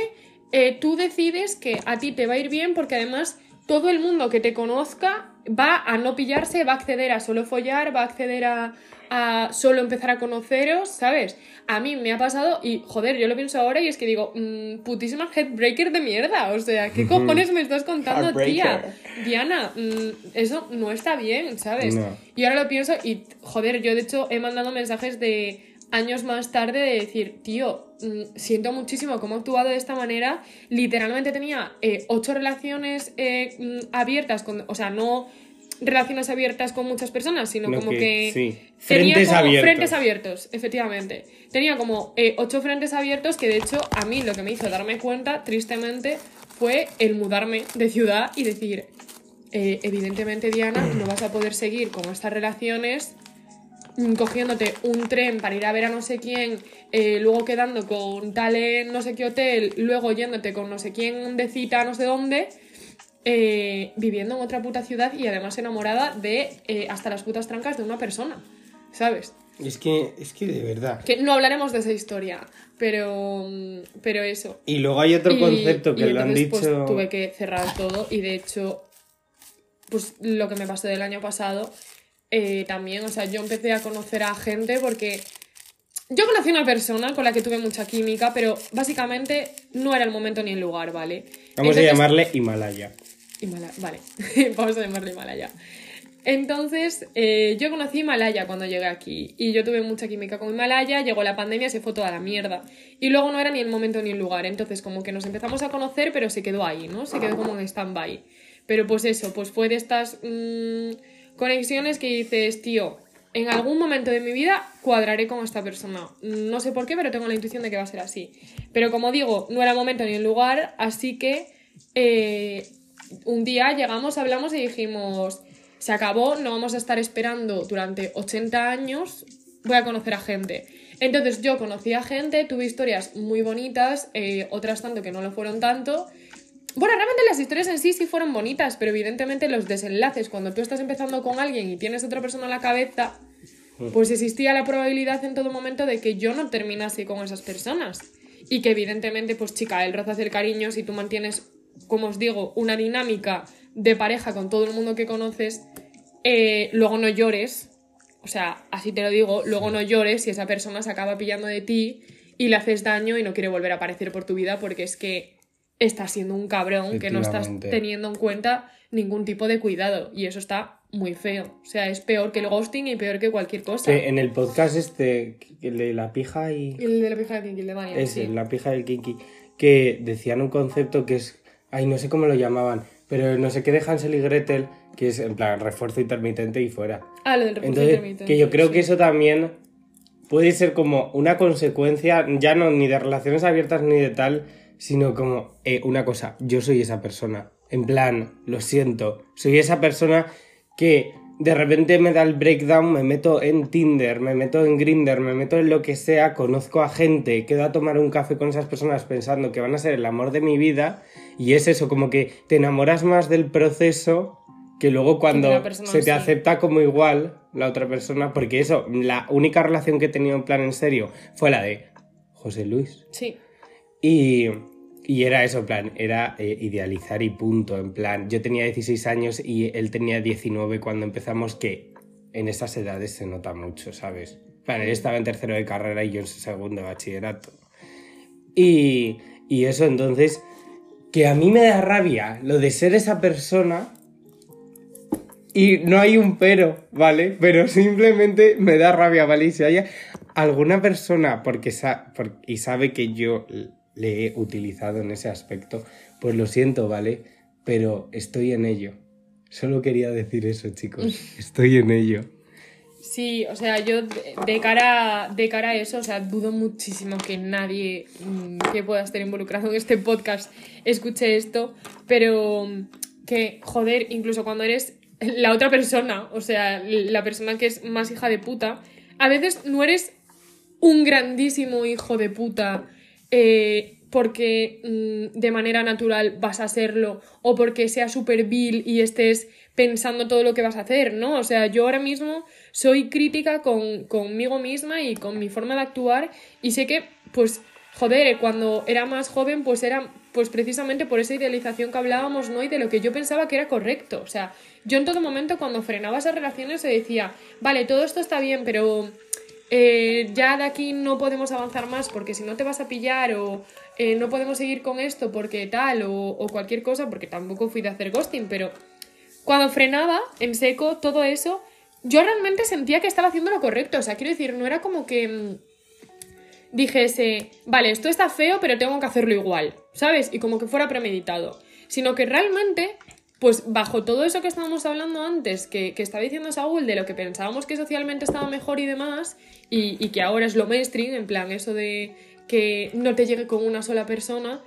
eh, tú decides que a ti te va a ir bien porque además todo el mundo que te conozca va a no pillarse, va a acceder a solo follar, va a acceder a, a solo empezar a conoceros, ¿sabes? A mí me ha pasado y, joder, yo lo pienso ahora y es que digo, mm, putísima headbreaker de mierda, o sea, ¿qué cojones me estás contando, tía? Diana, mm, eso no está bien, ¿sabes? No. Y ahora lo pienso y, joder, yo de hecho he mandado mensajes de años más tarde de decir, tío, mm, siento muchísimo cómo he actuado de esta manera. Literalmente tenía eh, ocho relaciones eh, abiertas, con, o sea, no relaciones abiertas con muchas personas, sino No, como que- que... sí. tenía Frentes como abiertos. Frentes abiertos, efectivamente. Tenía como eh, ocho frentes abiertos que de hecho a mí lo que me hizo darme cuenta, tristemente, fue el mudarme de ciudad y decir, eh, evidentemente Diana, no vas a poder seguir con estas relaciones mm, cogiéndote un tren para ir a ver a no sé quién, eh, luego quedando con tal en no sé qué hotel, luego yéndote con no sé quién de cita, no sé dónde, eh, viviendo en otra puta ciudad y además enamorada de eh, hasta las putas trancas de una persona, ¿sabes? Es que, es que de verdad. Que no hablaremos de esa historia, pero, mm, pero eso. Y luego hay otro Y- concepto que y lo han pues, dicho. tuve que cerrar todo y de hecho, pues lo que me pasó del año pasado eh, también, o sea, yo empecé a conocer a gente porque yo conocí a una persona con la que tuve mucha química, pero básicamente no era el momento ni el lugar, ¿vale? Vamos a llamarle Himalaya. Himalaya, vale, vamos a llamarle Himalaya. Entonces, eh, yo conocí Himalaya cuando llegué aquí y yo tuve mucha química con Himalaya, llegó la pandemia, se fue toda la mierda. Y luego no era ni el momento ni el lugar, entonces como que nos empezamos a conocer, pero se quedó ahí, ¿no? Se quedó como en stand-by. Pero pues eso, pues fue de estas mm, conexiones que dices, tío, en algún momento de mi vida cuadraré con esta persona. No sé por qué, pero tengo la intuición de que va a ser así. Pero como digo, no era momento ni el lugar, así que eh, un día llegamos, hablamos y dijimos, se acabó, no vamos a estar esperando durante 80 años, voy a conocer a gente. Entonces yo conocí a gente, tuve historias muy bonitas, eh, otras tanto que no lo fueron tanto. Bueno, realmente las historias en sí sí fueron bonitas, pero evidentemente los desenlaces, cuando tú estás empezando con alguien y tienes otra persona en la cabeza, pues existía la probabilidad en todo momento de que yo no terminase con esas personas. Y que evidentemente, pues chica, el roce hacer cariño, si tú mantienes, como os digo, una dinámica de pareja con todo el mundo que conoces, eh, luego no llores, o sea, así te lo digo, luego no llores si esa persona se acaba pillando de ti y le haces daño y no quiere volver a aparecer por tu vida porque es que estás siendo un cabrón que no estás teniendo en cuenta ningún tipo de cuidado y eso está muy feo. O sea, es peor que el ghosting y peor que cualquier cosa. En el podcast este, el de la pija y. El de la pija de Kinky, el de Daniel, Ese, sí. la pija del kinky. Que decían un concepto que es. Ay, no sé cómo lo llamaban. Pero no sé qué de Hansel y Gretel, que es en plan refuerzo intermitente y fuera. Ah, lo del Entonces, intermitente, que yo creo sí. que eso también puede ser como una consecuencia, ya no ni de relaciones abiertas ni de tal, sino como eh, una cosa, yo soy esa persona. En plan, lo siento, soy esa persona que de repente me da el breakdown, me meto en Tinder, me meto en Grinder, me meto en lo que sea, conozco a gente, quedo a tomar un café con esas personas pensando que van a ser el amor de mi vida y es eso, como que te enamoras más del proceso que luego cuando persona se te acepta como igual la otra persona, porque eso, la única relación que he tenido en plan en serio fue la de José Luis. Sí. Y, y era eso, en plan, era eh, idealizar y punto, en plan, yo tenía 16 años y él tenía 19 cuando empezamos, que en esas edades se nota mucho, ¿sabes? Plan, él estaba en tercero de carrera y yo en segundo de bachillerato. Y, y eso, entonces, que a mí me da rabia lo de ser esa persona y no hay un pero, ¿vale? Pero simplemente me da rabia, ¿vale? Y si hay alguna persona porque sa- por- y sabe que yo le he utilizado en ese aspecto, pues lo siento, ¿vale? Pero estoy en ello. Solo quería decir eso, chicos. Estoy en ello. Sí, o sea, yo de, cara, de cara a eso, o sea, dudo muchísimo que nadie mm, que pueda estar involucrado en este podcast escuche esto, pero mm, que, joder, incluso cuando eres la otra persona, o sea, la persona que es más hija de puta, a veces no eres un grandísimo hijo de puta eh, porque mm, de manera natural vas a serlo o porque sea súper vil y estés pensando todo lo que vas a hacer, ¿no? O sea, yo ahora mismo soy crítica con, conmigo misma y con mi forma de actuar y sé que, pues, joder, cuando era más joven, pues era pues precisamente por esa idealización que hablábamos, ¿no? Y de lo que yo pensaba que era correcto. O sea, yo en todo momento cuando frenaba esas relaciones se decía, vale, todo esto está bien, pero eh, ya de aquí no podemos avanzar más porque si no te vas a pillar o eh, no podemos seguir con esto porque tal o, cualquier cosa, porque tampoco fui de hacer ghosting, pero cuando frenaba en seco todo eso, yo realmente sentía que estaba haciendo lo correcto. O sea, quiero decir, no era como que mm, dijese, vale, esto está feo, pero tengo que hacerlo igual, ¿sabes? Y como que fuera premeditado. Sino que realmente, pues bajo todo eso que estábamos hablando antes, que, que estaba diciendo Saúl, de lo que pensábamos que socialmente estaba mejor y demás, y, y que ahora es lo mainstream, en plan, eso de que no te llegue con una sola persona,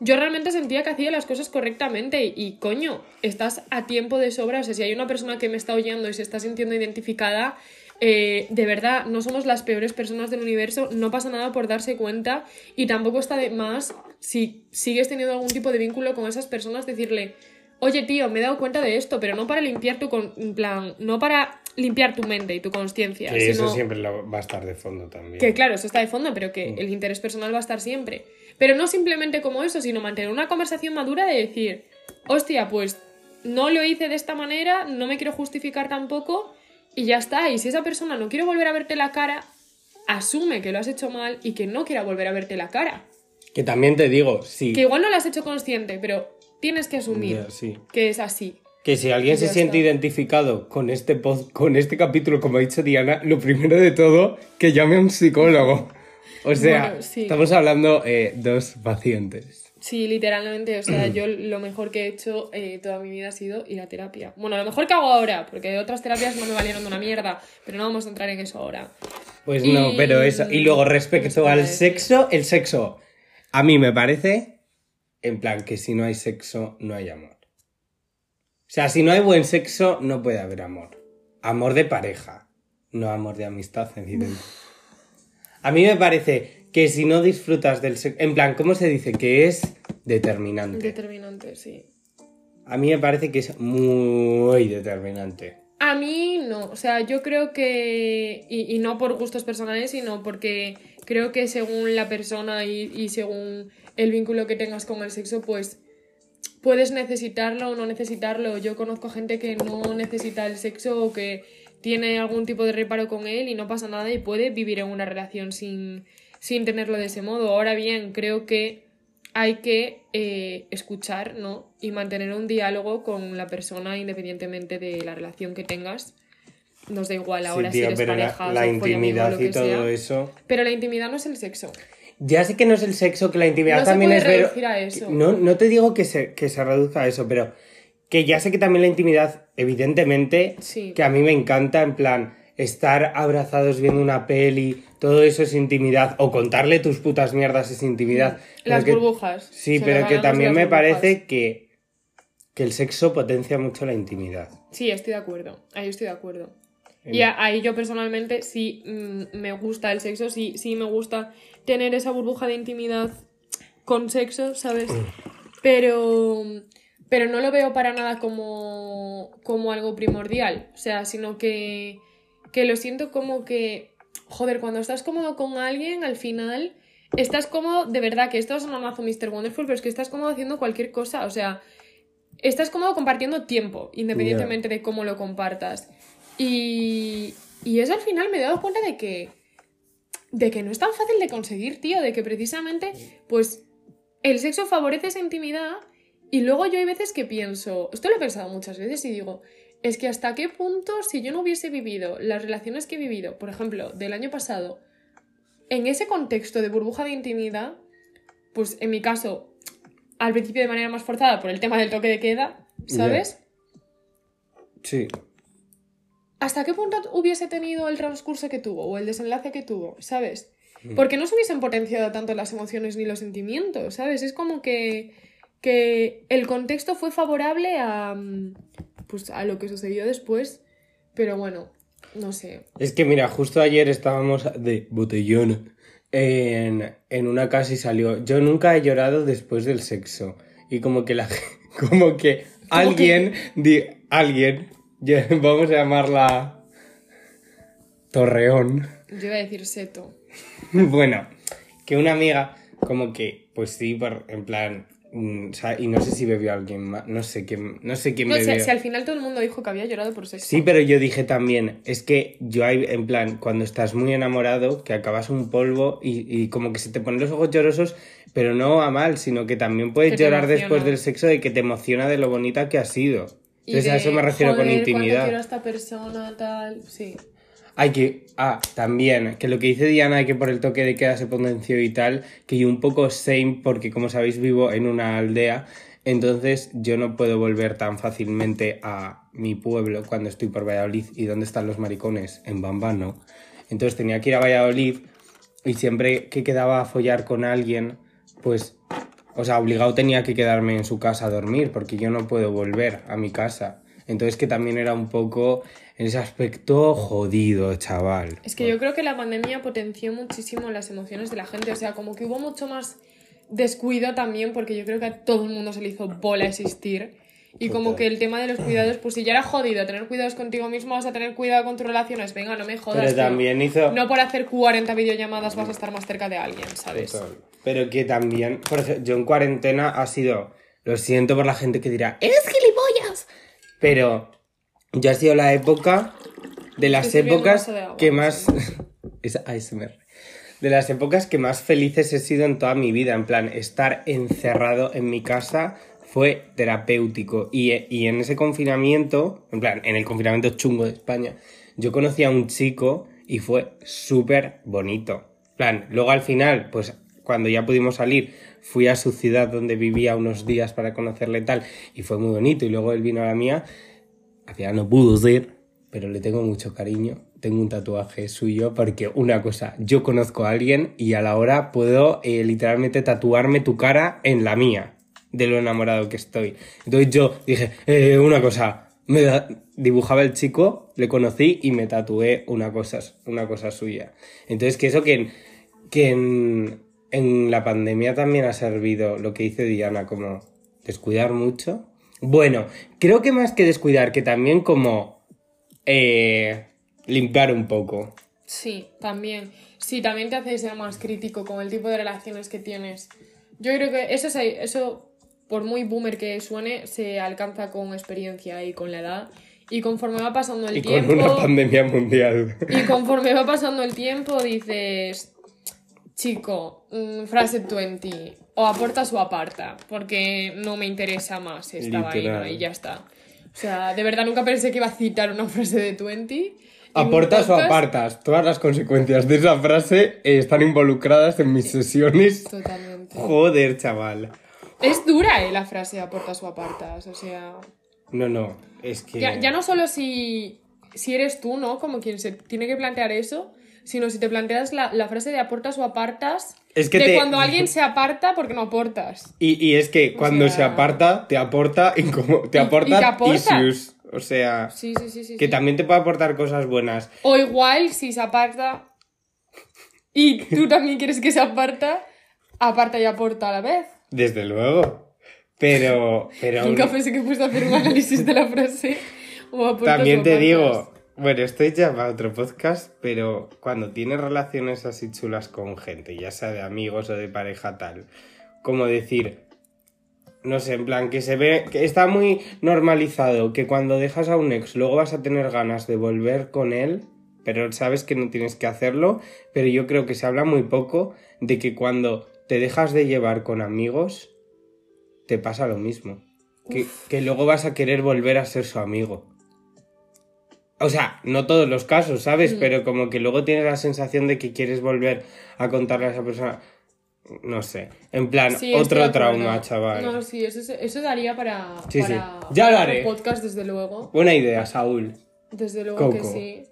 yo realmente sentía que hacía las cosas correctamente y, coño, estás a tiempo de sobra. O sea, si hay una persona que me está oyendo y se está sintiendo identificada, eh, de verdad, no somos las peores personas del universo, no pasa nada por darse cuenta y tampoco está de más si sigues teniendo algún tipo de vínculo con esas personas, decirle, oye tío, me he dado cuenta de esto, pero no para limpiar tu, con plan, no para limpiar tu mente y tu conciencia. Que eso siempre lo- va a estar de fondo también. que claro, eso está de fondo, pero que el interés personal va a estar siempre. Pero no simplemente como eso, sino mantener una conversación madura de decir, hostia, pues no lo hice de esta manera, no me quiero justificar tampoco y ya está. Y si esa persona no quiere volver a verte la cara, asume que lo has hecho mal y que no quiera volver a verte la cara. Que también te digo, sí. Que igual no lo has hecho consciente, pero tienes que asumir sí. que es así. Que si alguien se siente está. identificado con este, pod- con este capítulo, como ha dicho Diana, lo primero de todo, que llame a un psicólogo. O sea, Bueno, sí. estamos hablando eh, dos pacientes. Sí, literalmente, o sea, yo lo mejor que he hecho eh, toda mi vida ha sido ir a terapia. Bueno, lo mejor que hago ahora, porque otras terapias no me valieron de una mierda, pero no vamos a entrar en eso ahora. Pues no, pero eso. Y luego respecto ¿Qué al sexo, el sexo, a mí me parece, en plan, que si no hay sexo, no hay amor. O sea, si no hay buen sexo, no puede haber amor. Amor de pareja, no amor de amistad, evidente. A mí me parece que si no disfrutas del sexo, en plan, ¿cómo se dice? Que es determinante. Determinante, sí. A mí me parece que es muy determinante. A mí no, o sea, yo creo que, y, y no por gustos personales, sino porque creo que según la persona y, y según el vínculo que tengas con el sexo, pues puedes necesitarlo o no necesitarlo. Yo conozco gente que no necesita el sexo o que tiene algún tipo de reparo con él y no pasa nada y puede vivir en una relación sin, sin tenerlo de ese modo. Ahora bien, creo que hay que eh, escuchar ¿no? y mantener un diálogo con la persona independientemente de la relación que tengas. Nos da igual ahora Sí, si eres pero pareja, la intimidad lo y que todo sea. eso. Pero la intimidad no es el sexo. Ya sé que no es el sexo, que la intimidad No se también puede es ver- reducir a eso. No, no te digo que se, que se reduzca a eso, pero que ya sé que también la intimidad, evidentemente, Sí. que a mí me encanta, en plan, estar abrazados viendo una peli, todo eso es intimidad, o contarle tus putas mierdas es intimidad. Pero Las que- burbujas. Sí, pero que también me burbujas. parece que, que el sexo potencia mucho la intimidad. Sí, estoy de acuerdo. Ahí estoy de acuerdo. Y a- ahí yo personalmente sí mm, me gusta el sexo, sí, sí me gusta tener esa burbuja de intimidad con sexo, ¿sabes? Pero, pero no lo veo para nada como, como algo primordial. O sea, sino que, que lo siento como que, joder, cuando estás cómodo con alguien, al final estás cómodo, de verdad, que esto es un mazo Mr. Wonderful, pero es que estás cómodo haciendo cualquier cosa. O sea, estás cómodo compartiendo tiempo, independientemente de cómo lo compartas. Y, y eso al final me he dado cuenta de que, de que no es tan fácil de conseguir, tío, de que precisamente, pues, el sexo favorece esa intimidad y luego yo hay veces que pienso, esto lo he pensado muchas veces y digo, es que hasta qué punto si yo no hubiese vivido las relaciones que he vivido, por ejemplo, del año pasado, en ese contexto de burbuja de intimidad, pues en mi caso, al principio de manera más forzada por el tema del toque de queda, ¿sabes? Sí. ¿Hasta qué punto hubiese tenido el transcurso que tuvo o el desenlace que tuvo, ¿sabes? Porque no se hubiesen potenciado tanto las emociones ni los sentimientos, ¿sabes? Es como que, que el contexto fue favorable a, mm, pues, a lo que sucedió después, pero bueno, no sé. Es que mira, justo ayer estábamos de botellón en, en una casa y salió, yo nunca he llorado después del sexo. Y como que la como que alguien, di- alguien, vamos a llamarla Torreón. Yo iba a decir seto. Bueno, que una amiga, como que, pues sí, por, en plan, mm, o sea, y no sé si bebió alguien más, no sé quién, no sé quién No, si, bebió. si al final todo el mundo dijo que había llorado por sexo. Sí, pero yo dije también, es que yo hay, en plan, cuando estás muy enamorado, que acabas un polvo y, y como que se te ponen los ojos llorosos, pero no a mal, sino que también puedes Que llorar después del sexo de que te emociona de lo bonita que ha sido. Entonces a eso me refiero con "Joder, cuánto intimidad. quiero a esta persona, tal. Sí. Hay que. Ah, también, que lo que dice Diana, hay que por el toque de queda se potenció y tal, que yo un poco same, porque como sabéis, vivo en una aldea, entonces yo no puedo volver tan fácilmente a mi pueblo cuando estoy por Valladolid. ¿Y dónde están los maricones? En Bamba, no. Entonces tenía que ir a Valladolid y siempre que quedaba a follar con alguien, pues. O sea, obligado tenía que quedarme en su casa a dormir, porque yo no puedo volver a mi casa. Entonces que también era un poco en ese aspecto jodido, chaval. Es que yo creo que la pandemia potenció muchísimo las emociones de la gente. O sea, como que hubo mucho más descuido también, porque yo creo que a todo el mundo se le hizo bola existir. Y como que el tema de los cuidados, pues si ya era jodido tener cuidados contigo mismo, vas a tener cuidado con tus relaciones. Venga, no me jodas. Pero también hizo... No por hacer 40 videollamadas vas a estar más cerca de alguien, ¿sabes? Total. Pero que también, por ejemplo, yo en cuarentena ha sido, lo siento por la gente que dirá, ¡eres gilipollas! Pero yo ha sido la época de las Estoy épocas vaso de agua, que más... es ASMR. De las épocas que más felices he sido en toda mi vida. En plan, estar encerrado en mi casa fue terapéutico. Y, en ese confinamiento, en plan, en el confinamiento chungo de España, yo conocí a un chico y fue súper bonito. Plan, luego al final, pues cuando ya pudimos salir, fui a su ciudad donde vivía unos días para conocerle tal, y fue muy bonito. Y luego él vino a la mía, al final no pudo ser, pero le tengo mucho cariño. Tengo un tatuaje suyo porque una cosa, yo conozco a alguien y a la hora puedo eh, literalmente tatuarme tu cara en la mía, de lo enamorado que estoy. Entonces yo dije, eh, una cosa, me da- dibujaba el chico, le conocí y me tatué una cosa, una cosa suya. Entonces que eso que en, que en, la pandemia también ha servido lo que dice Diana, como descuidar mucho. Bueno, creo que más que descuidar, que también como eh, limpiar un poco. Sí, también. Sí, también te hace ser más crítico con el tipo de relaciones que tienes. Yo creo que eso, se- eso por muy boomer que suene, se alcanza con experiencia y con la edad. Y conforme va pasando el Y tiempo. con una pandemia mundial. Y conforme va pasando el tiempo, dices, chico, mm, frase 20, o aportas o aparta, porque no me interesa más esta Literal. vaina y ya está. O sea, de verdad nunca pensé que iba a citar una frase de 20. Aportas o apartas. Todas las consecuencias de esa frase están involucradas en mis sesiones. Totalmente. Joder, chaval. Es dura, ¿eh? La frase aportas o apartas. O sea, No, no. Es que. ya, ya no solo si, si eres tú, ¿no? Como quien se tiene que plantear eso, sino si te planteas la, la frase de aportas o apartas, Es que de te- cuando alguien se aparta porque no aportas. Y, y es que cuando sea- se aparta, te aporta, y como, te Y- y aporta aporta. issues. O sea, Sí, sí, sí, que también te puede aportar cosas buenas. O igual, si se aparta y tú también quieres que se aparta, aparta y aporta a la vez. Desde luego. Pero. pero Nunca pensé que fuiste a hacer un análisis de la frase. O También te digo, bueno, estoy ya para otro podcast, pero cuando tienes relaciones así chulas con gente, ya sea de amigos o de pareja tal, como decir, no sé, en plan, que se ve, que está muy normalizado, que cuando dejas a un ex luego vas a tener ganas de volver con él, pero sabes que no tienes que hacerlo, pero yo creo que se habla muy poco de que cuando te dejas de llevar con amigos, te pasa lo mismo. Que, que luego vas a querer volver a ser su amigo. O sea, no todos los casos, ¿sabes? Mm. Pero como que luego tienes la sensación de que quieres volver a contarle a esa persona. No sé. En plan, Sí, otro trauma, chaval. No, sí, eso, eso daría para, Sí, sí. para Ya lo otro haré. podcast, desde luego. Buena idea, Saúl. Desde luego que sí.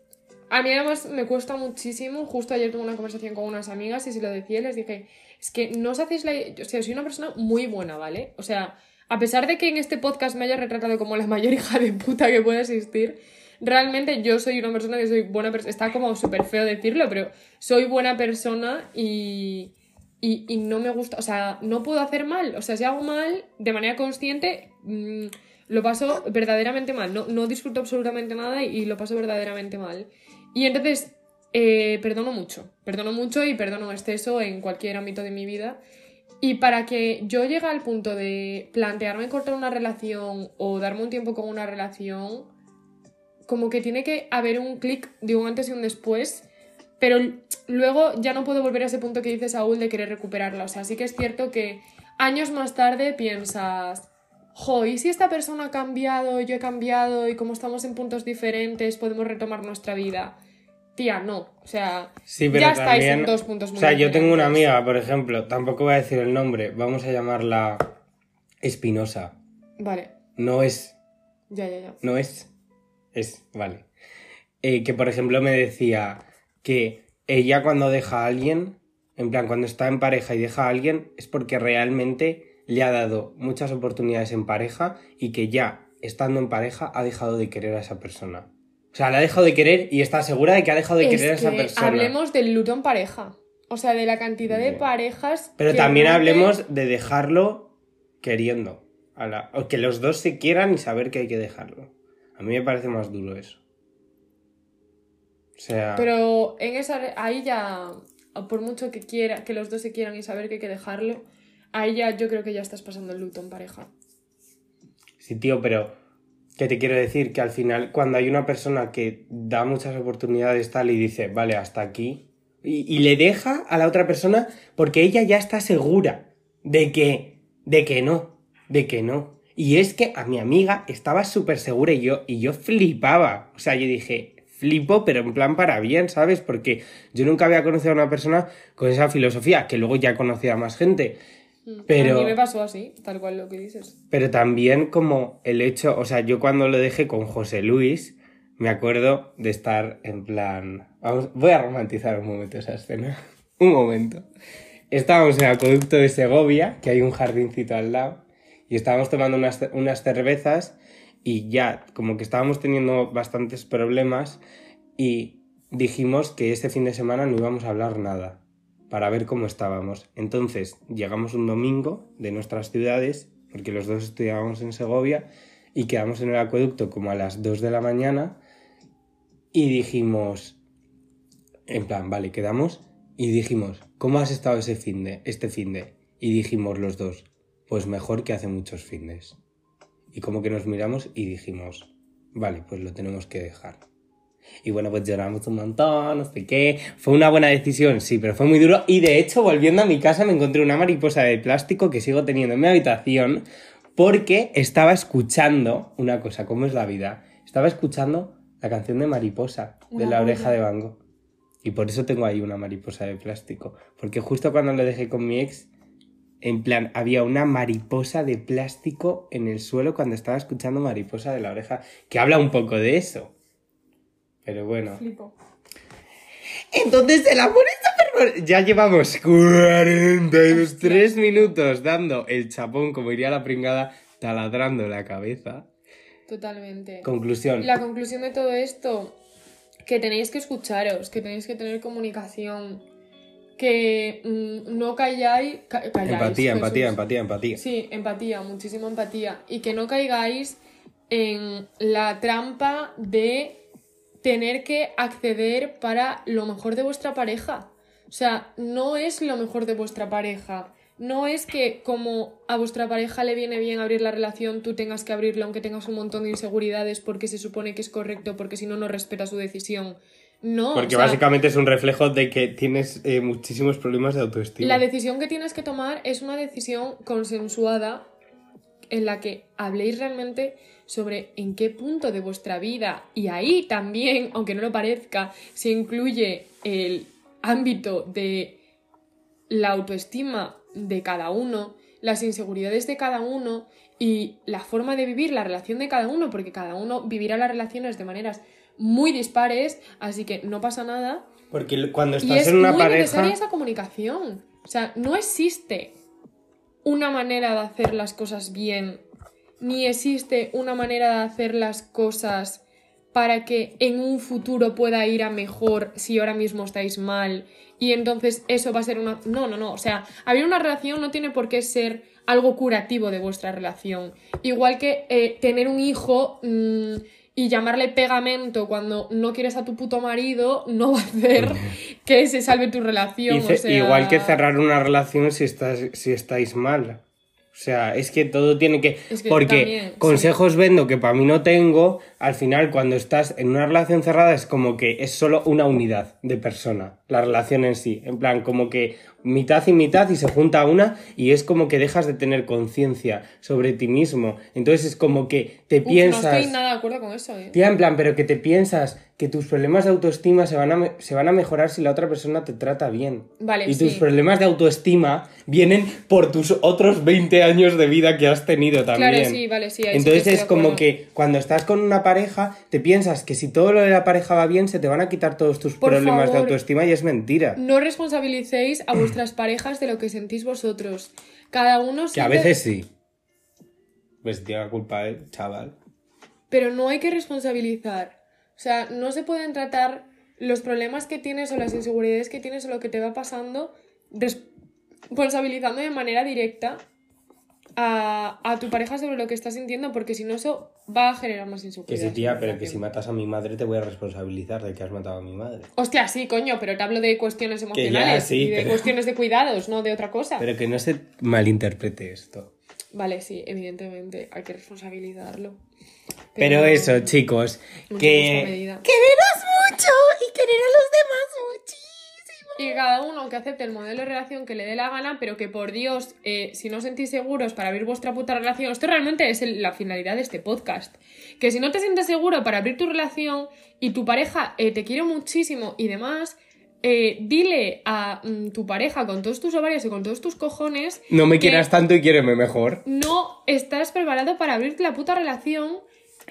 A mí además me cuesta muchísimo. Justo ayer tuve una conversación con unas amigas y se lo decía y les dije, es que no os hacéis la... O sea, soy una persona muy buena, ¿vale? O sea, a pesar de que en este podcast me haya retratado como la mayor hija de puta que pueda existir, realmente yo soy una persona que soy buena persona. Está como súper feo decirlo, pero soy buena persona y, y, y no me gusta, o sea, no puedo hacer mal. O sea, si hago mal de manera consciente, mm, lo paso verdaderamente mal. No, no disfruto absolutamente nada y, lo paso verdaderamente mal. Y entonces, eh, perdono mucho. Perdono mucho y perdono exceso en cualquier ámbito de mi vida. Y para que yo llegue al punto de plantearme cortar una relación o darme un tiempo con una relación, como que tiene que haber un clic de un antes y un después, pero luego ya no puedo volver a ese punto que dice Saúl de querer recuperarla. O sea, sí que es cierto que años más tarde piensas, jo, ¿y si esta persona ha cambiado, yo he cambiado y como estamos en puntos diferentes podemos retomar nuestra vida? Tía, no. O sea, Sí, pero ya estáis en dos puntos muy O sea, yo tengo una amiga, por ejemplo, tampoco voy a decir el nombre, vamos a llamarla Espinosa. Vale, No es, ya, ya, ya. no es, es, vale. Eh, que por ejemplo me decía que ella cuando deja a alguien, en plan, cuando está en pareja y deja a alguien, es porque realmente le ha dado muchas oportunidades en pareja y que ya estando en pareja ha dejado de querer a esa persona. O sea, la ha dejado de querer y está segura de que ha dejado de Es querer a esa que persona. hablemos del luto en pareja. O sea, de la cantidad de parejas. Pero que también hablemos de dejarlo queriendo. A la- o que los dos se quieran y saber que hay que dejarlo. A mí me parece más duro eso. O sea, Pero en esa. Ahí ya. Por mucho que quiera, que los dos se quieran y saber que hay que dejarlo. Ahí ya yo creo que ya estás pasando el luto en pareja. sí, tío, pero ¿qué te quiero decir? Que al final, cuando hay una persona que da muchas oportunidades tal y dice, vale, hasta aquí, y, y le deja a la otra persona porque ella ya está segura de que, de que no, de que no. Y es que a mi amiga estaba súper segura y yo, y yo flipaba. O sea, yo dije, flipo, pero en plan para bien, ¿sabes? Porque yo nunca había conocido a una persona con esa filosofía, que luego ya conocía a más gente. Pero- A mí me pasó así, tal cual lo que dices. Pero también como el hecho, o sea, yo cuando lo dejé con José Luis, me acuerdo de estar en plan... Vamos, voy a romantizar un momento esa escena. un momento. Estábamos en el acueducto de Segovia, que hay un jardincito al lado, y estábamos tomando unas, unas cervezas y ya como que estábamos teniendo bastantes problemas y dijimos que ese fin de semana no íbamos a hablar nada para ver cómo estábamos. Entonces llegamos un domingo de nuestras ciudades, porque los dos estudiábamos en Segovia, y quedamos en el acueducto como a las 2 de la mañana y dijimos, en plan, vale, quedamos y dijimos, ¿cómo has estado ese fin de, este fin de? Y dijimos los dos, pues mejor que hace muchos findes. Y como que nos miramos y dijimos, vale, pues lo tenemos que dejar. Y bueno, pues lloramos un montón, no sé qué. Fue una buena decisión, sí, pero fue muy duro. Y de hecho, volviendo a mi casa, me encontré una mariposa de plástico que sigo teniendo en mi habitación porque estaba escuchando una cosa, ¿cómo es la vida? Estaba escuchando la canción de Mariposa, de Una la oreja de Van Gogh. Y por eso tengo ahí una mariposa de plástico. Porque justo cuando lo dejé con mi ex, en plan, había una mariposa de plástico en el suelo cuando estaba escuchando Mariposa de la oreja, que habla un poco de eso. Pero bueno. Flipo. Entonces el amor está perro- Ya llevamos 43 minutos dando el chapón, como iría la pringada, taladrando la cabeza. Totalmente. Conclusión. La conclusión de todo esto, que tenéis que escucharos, que tenéis que tener comunicación, que mm, no calláis, ca- calláis, Empatía, Jesús. empatía, empatía, empatía. Sí, empatía, muchísima empatía. Y que no caigáis en la trampa de tener que acceder para lo mejor de vuestra pareja. O sea, no es lo mejor de vuestra pareja. No es que como a vuestra pareja le viene bien abrir la relación, tú tengas que abrirla aunque tengas un montón de inseguridades porque se supone que es correcto, porque si no, no respeta su decisión. No. Porque o sea, básicamente es un reflejo de que tienes eh, muchísimos problemas de autoestima. La decisión que tienes que tomar es una decisión consensuada en la que habléis realmente sobre en qué punto de vuestra vida y ahí también, aunque no lo parezca, se incluye el ámbito de la autoestima de cada uno, las inseguridades de cada uno y la forma de vivir la relación de cada uno, porque cada uno vivirá las relaciones de maneras muy dispares, así que no pasa nada. Porque cuando Y estás es en una muy pareja... necesaria esa comunicación. O sea, no existe una manera de hacer las cosas bien, ni existe una manera de hacer las cosas para que en un futuro pueda ir a mejor si ahora mismo estáis mal y entonces eso va a ser una... No, no, no, o sea, abrir una relación no tiene por qué ser algo curativo de vuestra relación. Igual que eh, tener un hijo mm, y llamarle pegamento cuando no quieres a tu puto marido no va a hacer que se salve tu relación. O sea- Igual que cerrar una relación si, estás, si estáis mal. O sea, es que todo tiene que... Es que Porque también, sí. consejos vendo que para mí no tengo, al final cuando estás en una relación cerrada es como que es solo una unidad de persona, la relación en sí. En plan, como que mitad y mitad y se junta una y es como que dejas de tener conciencia sobre ti mismo. Entonces es como que te Uf, piensas... No estoy nada de acuerdo con eso, eh. Tía, en plan, pero que te piensas que tus problemas de autoestima se van a, se van a mejorar si la otra persona te trata bien. Vale, y tus problemas de autoestima vienen por tus otros 20 años de vida que has tenido también. Claro, sí, vale, sí. ahí Entonces es como que cuando estás con una pareja, te piensas que si todo lo de la pareja va bien, se te van a quitar todos tus Por problemas de autoestima y es mentira. No responsabilicéis a vuestras parejas de lo que sentís vosotros. Cada uno Que a veces sí. Pues tiene la culpa el chaval. Pero no hay que responsabilizar. O sea, no se pueden tratar los problemas que tienes o las inseguridades que tienes o lo que te va pasando responsabilizando de manera directa a, a tu pareja sobre lo que estás sintiendo, porque si no eso va a generar más Que inseguridades. sí, tía, pero que si matas a mi madre te voy a responsabilizar de que has matado a mi madre. Hostia, sí, coño, pero te hablo de cuestiones ya, emocionales sí, y de pero- cuestiones de cuidados, no de otra cosa. Pero que no se malinterprete esto. Vale, sí, evidentemente hay que responsabilizarlo. Pero eso, chicos, que... Quereros mucho y querer a los demás. Y cada uno que acepte el modelo de relación que le dé la gana, pero que por Dios, eh, si no os sentís seguros para abrir vuestra puta relación, esto realmente es el- la finalidad de este podcast. Que si no te sientes seguro para abrir tu relación y tu pareja eh, te quiere muchísimo y demás, eh, dile a mm, tu pareja con todos tus ovarios y con todos tus cojones No me quieras tanto y quiéreme mejor. no estás preparado para abrirte la puta relación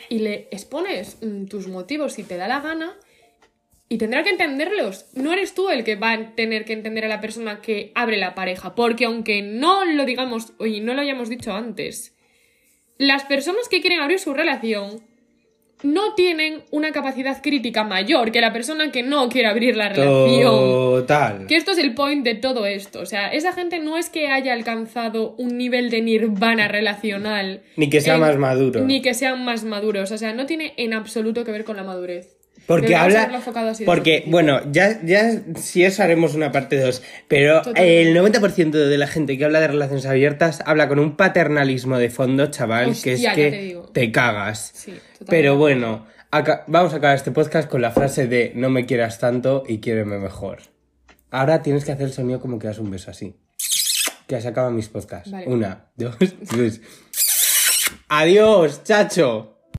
y le expones mm, tus motivos si te da la gana y tendrá que entenderlos. No eres tú el que va a tener que entender a la persona que abre la pareja, porque aunque no lo digamos y no lo hayamos dicho antes, las personas que quieren abrir su relación no tienen una capacidad crítica mayor que la persona que no quiere abrir la relación. Total. Que esto es el point de todo esto. O sea, esa gente no es que haya alcanzado un nivel de nirvana relacional. Ni que sea en- más maduro. Ni que sean más maduros. O sea, no tiene en absoluto que ver con la madurez. Porque habla. Porque, bueno, ya, ya si eso haremos una parte 2. Pero Totalmente. el 90% de la gente que habla de relaciones abiertas habla con un paternalismo de fondo, chaval, que es que te te cagas. Sí. Pero bueno, aca- vamos a acabar este podcast con la frase de no me quieras tanto y quiéreme mejor. Ahora tienes que hacer el sonido como que das un beso así. Que se acaban mis podcasts. Vale. Una, dos, tres. Adiós, chacho.